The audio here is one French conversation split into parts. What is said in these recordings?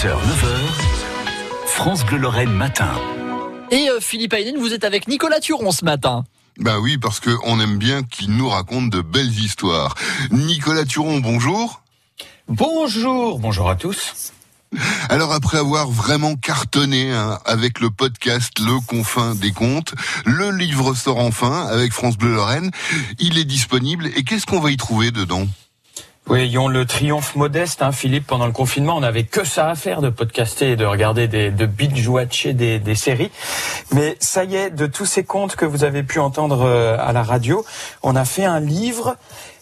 6h, 9h, France Bleu Lorraine matin. Et euh, Philippe Aynen, vous êtes avec Nicolas Turon ce matin. Bah oui, parce qu'on aime bien qu'il nous raconte de belles histoires. Nicolas Turon, bonjour. Bonjour, bonjour à tous. Alors après avoir vraiment cartonné hein, avec le podcast Le Confin des Contes, le livre sort enfin avec France Bleu Lorraine. Il est disponible et qu'est-ce qu'on va y trouver dedans? Voyons le triomphe modeste, hein, Philippe. Pendant le confinement, on n'avait que ça à faire de podcaster et de regarder des, de binge-watcher des, des séries. Mais ça y est, de tous ces contes que vous avez pu entendre euh, à la radio, on a fait un livre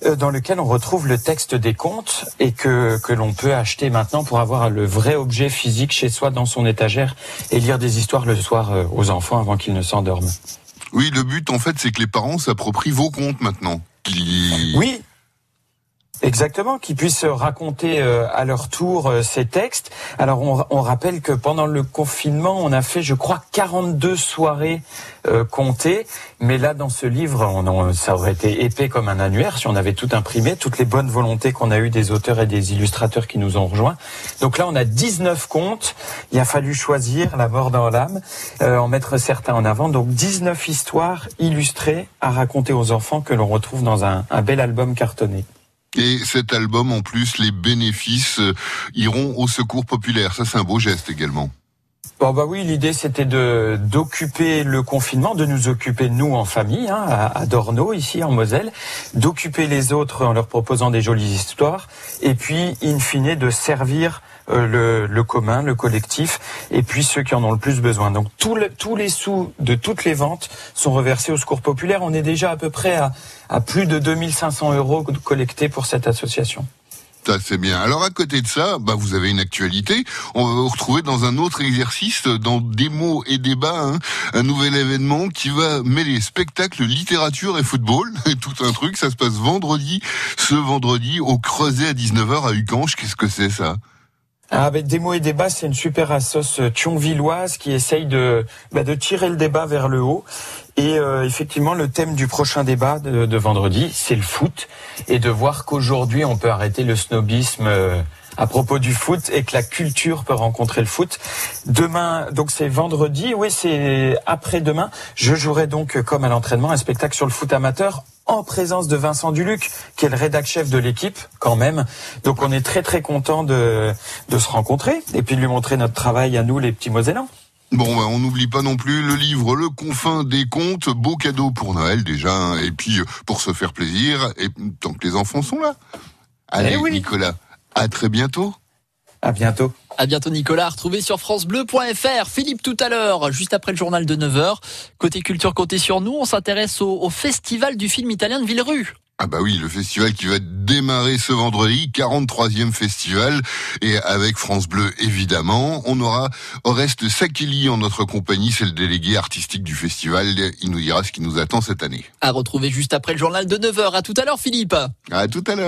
euh, dans lequel on retrouve le texte des contes et que, que l'on peut acheter maintenant pour avoir le vrai objet physique chez soi dans son étagère et lire des histoires le soir euh, aux enfants avant qu'ils ne s'endorment. Oui, le but en fait, c'est que les parents s'approprient vos contes maintenant. Qui... Oui, Exactement, qu'ils puissent raconter euh, à leur tour euh, ces textes. Alors on, on, rappelle que pendant le confinement, on a fait, je crois, 42 soirées euh, comptées. Mais là, dans ce livre, on, ça aurait été épais comme un annuaire si on avait tout imprimé, toutes les bonnes volontés qu'on a eues des auteurs et des illustrateurs qui nous ont rejoints. Donc là, on a 19 contes. Il a fallu choisir la mort dans l'âme, en mettre certains en avant. Donc 19 histoires illustrées à raconter aux enfants que l'on retrouve dans un, un bel album cartonné. Et cet album, en plus, les bénéfices euh, iront au secours populaire. Ça, c'est un beau geste également. Bon bah oui, l'idée c'était de d'occuper le confinement, de nous occuper nous en famille, hein, à, à Dorno ici en Moselle, d'occuper les autres en leur proposant des jolies histoires, et puis in fine de servir euh, le, le, commun, le collectif, et puis ceux qui en ont le plus besoin. Donc tous les sous de toutes les ventes sont reversés au secours populaire. On est déjà à peu près à, à plus de 2500 euros collectés pour cette association. C'est bien. Alors, à côté de ça, bah, vous avez une actualité. On va vous retrouver dans un autre exercice, dans des mots et débats, hein. un nouvel événement qui va mêler spectacle, littérature et football. Tout un truc. Ça se passe vendredi, ce vendredi, au Creuset à 19h à Ucanche. Qu'est-ce que c'est, ça? Ah, ben, Démo et débat, c'est une super assoce euh, thionvilloise qui essaye de, bah, de tirer le débat vers le haut. Et euh, effectivement, le thème du prochain débat de, de vendredi, c'est le foot. Et de voir qu'aujourd'hui, on peut arrêter le snobisme. Euh, à propos du foot et que la culture peut rencontrer le foot. Demain, donc c'est vendredi, oui, c'est après-demain. Je jouerai donc, comme à l'entraînement, un spectacle sur le foot amateur en présence de Vincent Duluc, qui est le rédac chef de l'équipe, quand même. Donc on est très très content de, de se rencontrer et puis de lui montrer notre travail à nous, les petits Mosellans. Bon, ben, on n'oublie pas non plus le livre Le Confin des Contes, beau cadeau pour Noël déjà, hein, et puis pour se faire plaisir, et tant que les enfants sont là. Allez, oui. Nicolas, à très bientôt. À bientôt. À bientôt Nicolas, retrouvé sur francebleu.fr. Philippe tout à l'heure, juste après le journal de 9h. Côté culture, comptez sur nous, on s'intéresse au, au, festival du film italien de Villerue. Ah bah oui, le festival qui va démarrer ce vendredi, 43e festival, et avec France Bleu évidemment. On aura Oreste Sakeli en notre compagnie, c'est le délégué artistique du festival. Il nous dira ce qui nous attend cette année. À retrouver juste après le journal de 9h. À tout à l'heure Philippe. À tout à l'heure.